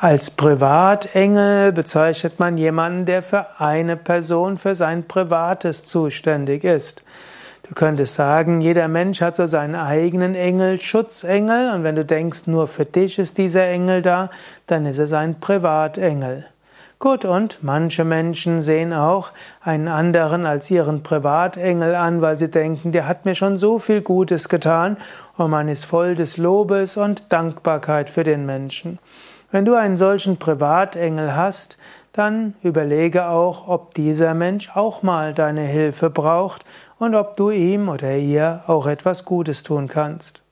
Als Privatengel bezeichnet man jemanden, der für eine Person, für sein Privates zuständig ist. Du könntest sagen, jeder Mensch hat so seinen eigenen Engel, Schutzengel, und wenn du denkst, nur für dich ist dieser Engel da, dann ist es ein Privatengel. Gut, und manche Menschen sehen auch einen anderen als ihren Privatengel an, weil sie denken, der hat mir schon so viel Gutes getan, und man ist voll des Lobes und Dankbarkeit für den Menschen. Wenn du einen solchen Privatengel hast, dann überlege auch, ob dieser Mensch auch mal deine Hilfe braucht und ob du ihm oder ihr auch etwas Gutes tun kannst.